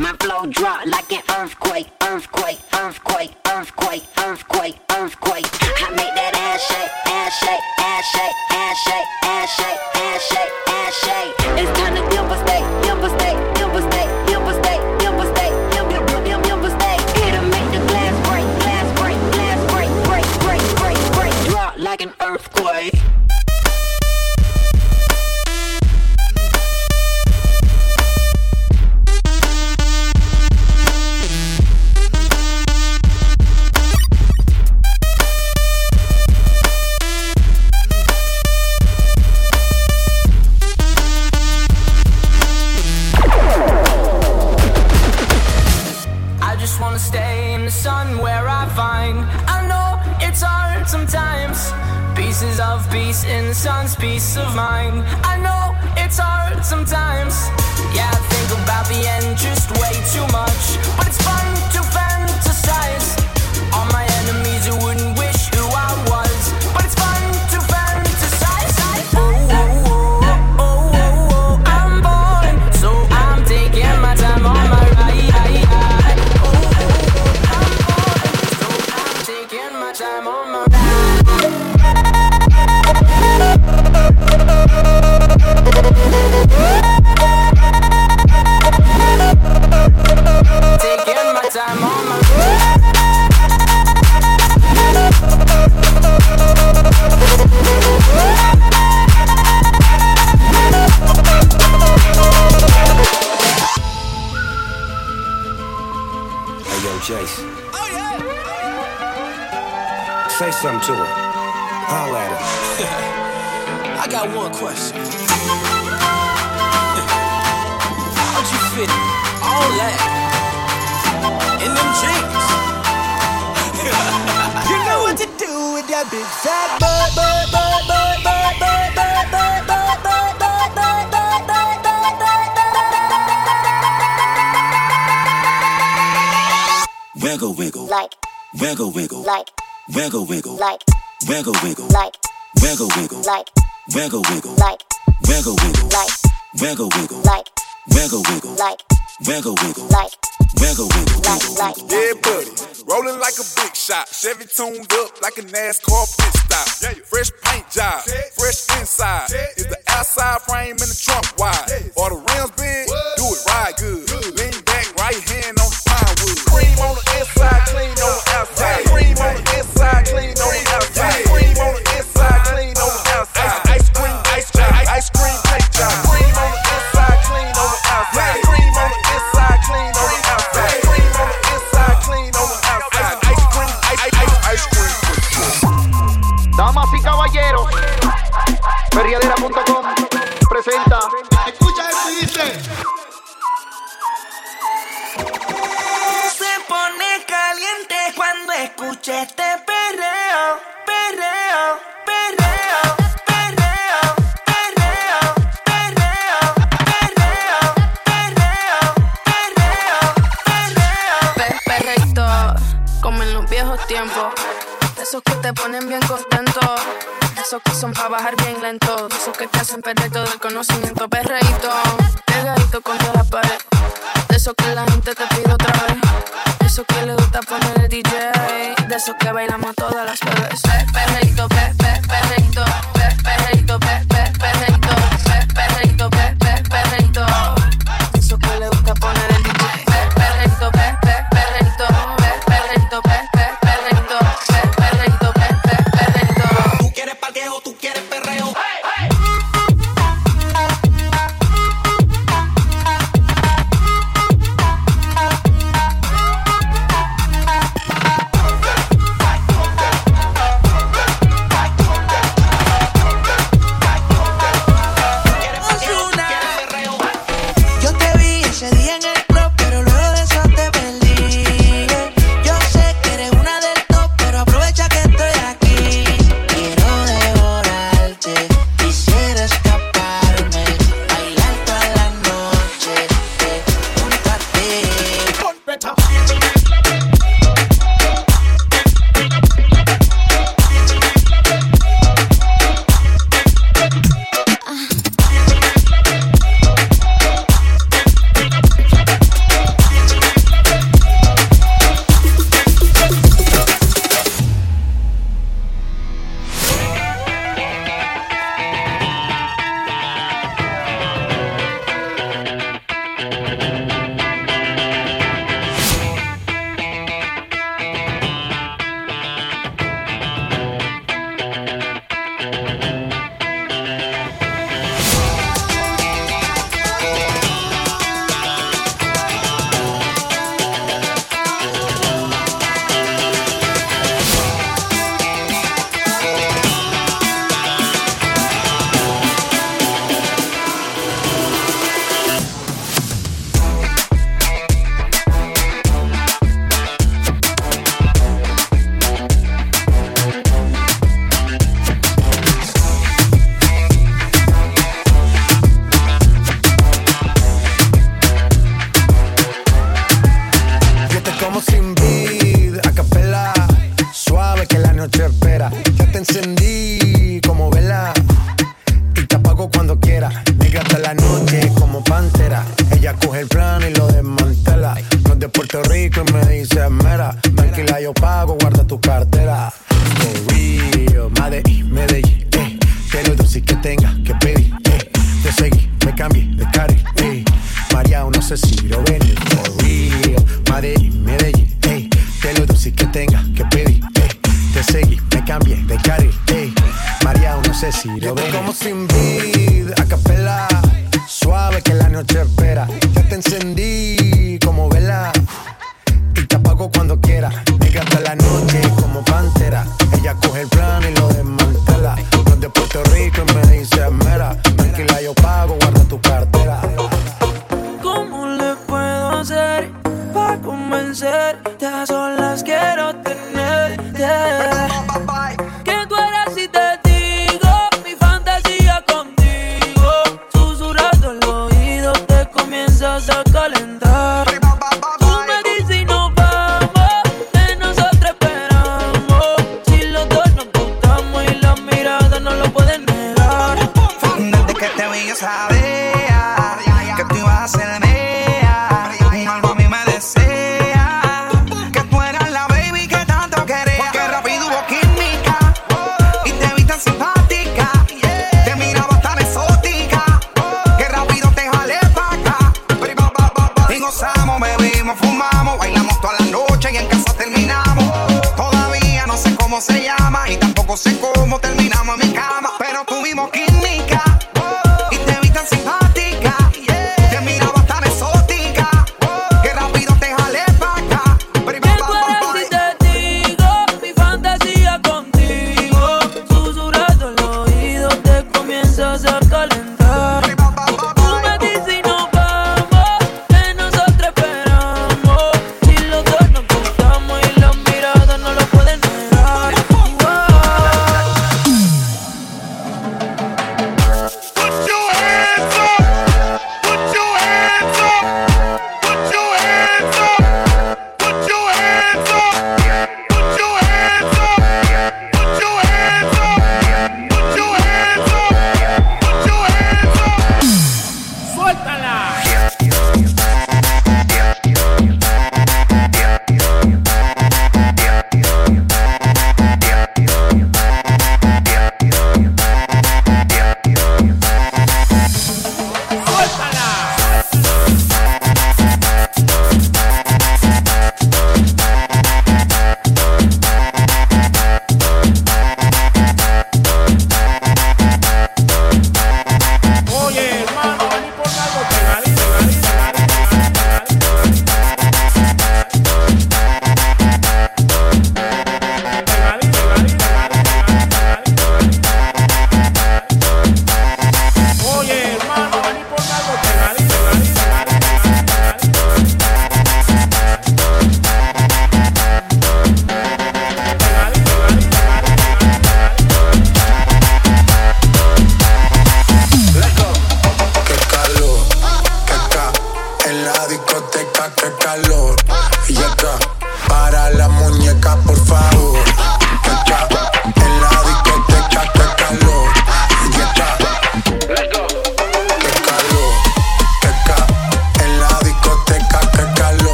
My flow drop like an earthquake, earthquake, earthquake, earthquake, earthquake, earthquake. I make that ass shake, ass shake, ass shake, ass shake, ass shake, ass shake, ass shake. It's time to devastate, devastate, devastate, devastate, devastate, devastate, devastate. It'll make the glass break, glass break, glass break, break, break, break, break. Drop like an earthquake. How'd you fit all that in them jeans? You know what to do with that big fat butt, butt, butt, butt, butt, butt, butt, butt, butt, butt, butt, butt, butt, butt, butt, butt. Wiggle, wiggle. like, Wiggle, wiggle. like, Wiggle, wiggle. like, Wiggle, wiggle. like, Wiggle, wiggle. like, Wiggle, wiggle. like, Wiggle, wiggle. like, Wiggle, wiggle. like, Wiggle, wiggle. like, Wiggle, wiggle. like, Wiggle, wiggle. like, like. Yeah, buddy. Rolling like a big shot. Chevy tuned up like a NASCAR pit stop. Fresh paint job. Fresh inside. Is the outside frame in the trunk wide? Or the rims big? Do it right good. Lean back, right hand Se pone caliente cuando escucha este perreo, perreo, perreo. tiempo. Esos que te ponen bien contento. Esos que son para bajar bien lento. Esos que te hacen perder todo el conocimiento. Perre se siglo en el for real. Madrid, Medellín, ey. De lo dulce que tenga que pedir, ey. Te seguí, me cambié de carril, ey. María, no sé si lo ven. como sin bebimos, fumamos, bailamos toda la noche y en casa terminamos. Todavía no sé cómo se llama y tampoco sé cómo terminamos en mi cama, pero tuvimos que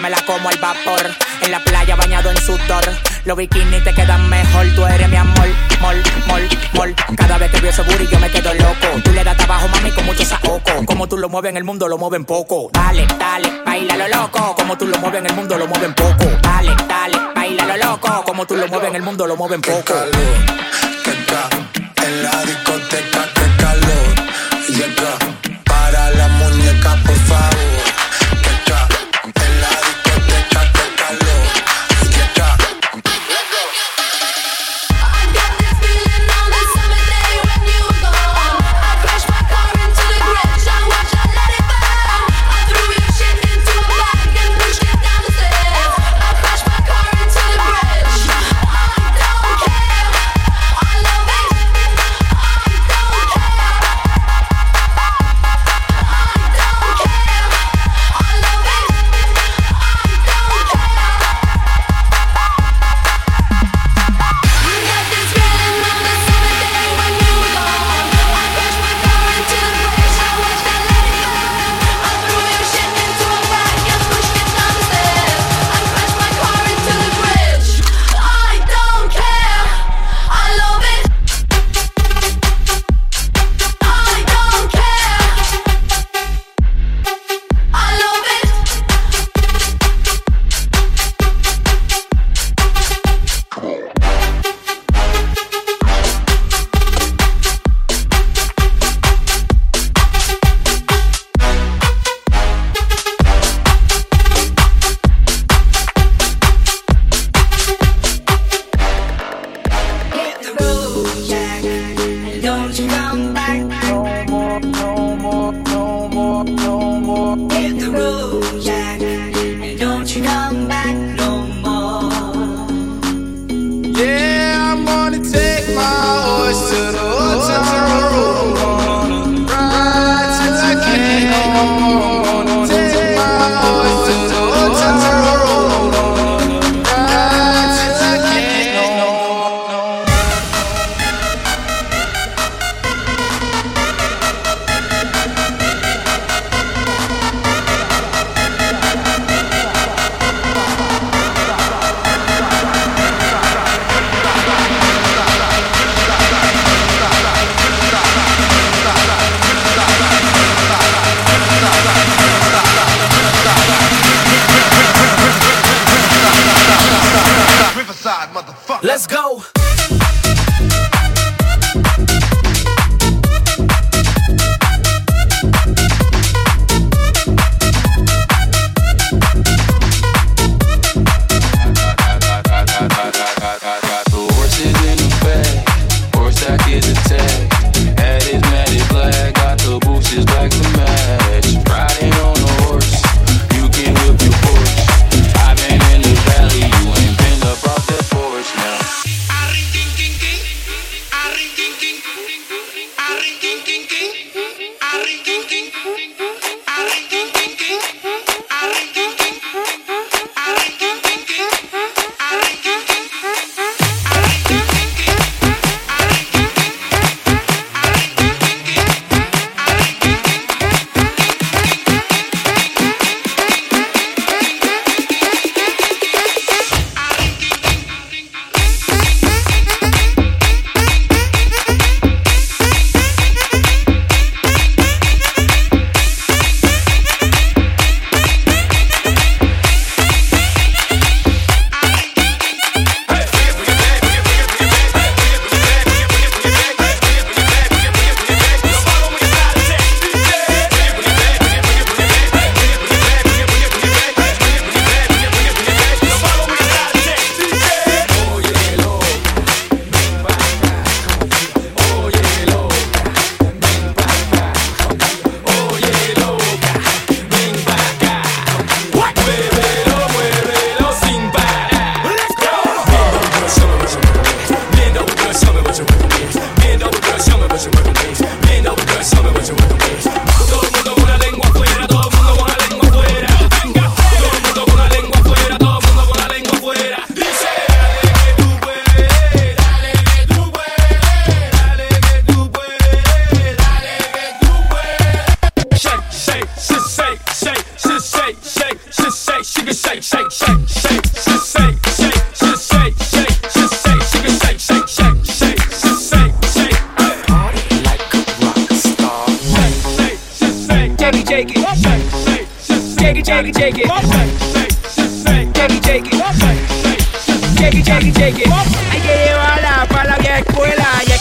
me la como al vapor. En la playa bañado en sudor. Los bikinis te quedan mejor. Tú eres mi amor, mol, mol, mol. Cada vez que veo ese booty yo me quedo loco. Tú le das trabajo, mami, con mucho saoco. Como tú lo mueves en el mundo, lo mueven poco. Dale, dale, baila lo loco. Como tú lo mueves en el mundo, lo mueven poco. Dale, dale, baila lo loco. Como tú lo mueves en el mundo, lo mueven poco. Qué calor, que en la discoteca, qué calor. Y entra para la muñeca, por favor. Let's go. kinky.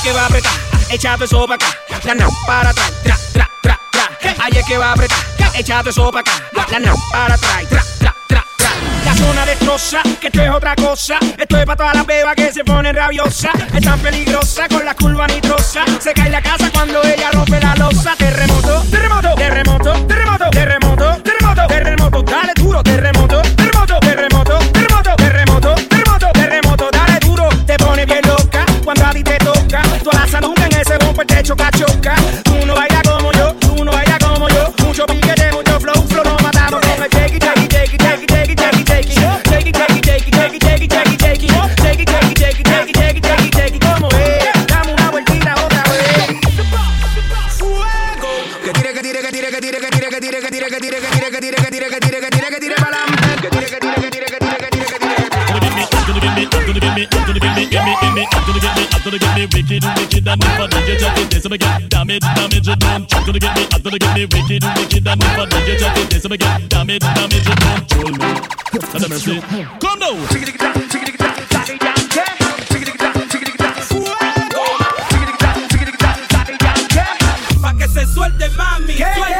que va a apretar, échate eso para acá, la no para atrás, tra, tra, tra, tra. Ahí es que va a apretar, échate eso para acá, la no para atrás, tra, tra, tra, tra. La zona destroza, que esto es otra cosa. Esto es para todas las bebas que se ponen rabiosa. Es tan peligrosa con la curva nitrosa. Se cae la casa cuando ella rompe la losa. Terremoto, terremoto, terremoto, terremoto, terremoto, terremoto, terremoto. Dale duro, terremoto me wicked, wicked, and never did you check it. This again, damn it, damn it, you control me. Have a mercy. Come now. Pa' que se suelte mami, suelte.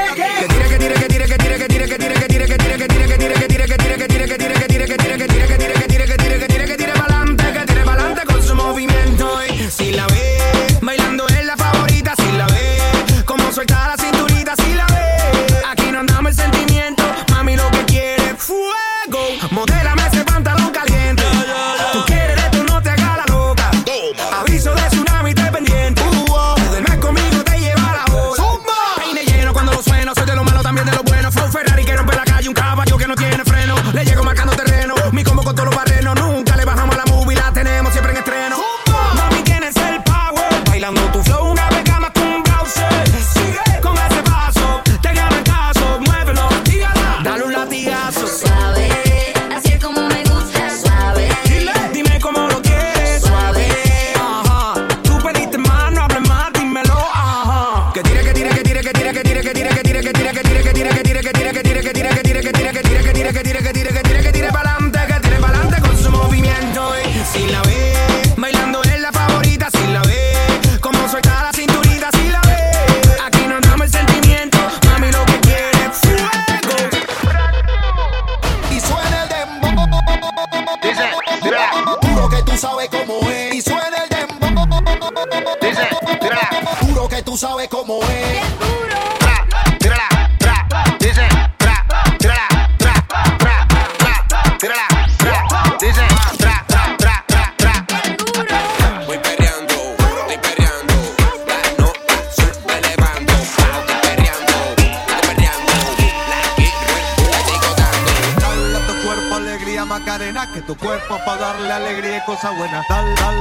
como es.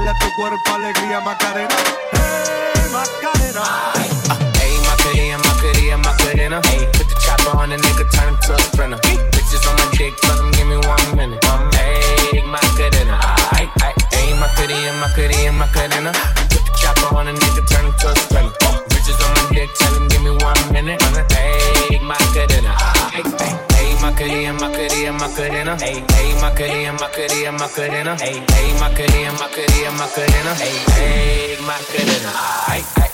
Dale a tu cuerpo alegría, Macarena. Hey, Macarena. Ay, uh, hey, Macarena, Macarena, put the chopper on the nigga, turn him to a sprinter. Bitches on my dick, fuck him, give me one minute. Hey, Macarena. Ay, my cutie, Macarena, Macarena, Put the chopper on the nigga, turn him to a sprinter bitches on my dick, tell him give me one minute. Hey, Macarena. Hey, hey, hey, Macarena, Macarena, Macarena. Hey, hey, Macarena, Macarena, Macarena. Hey, hey, Macarena, Macarena, Macarena. Hey, hey, Macarena. Hey, hey.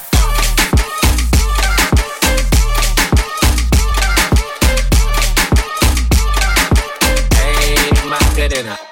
Macarena.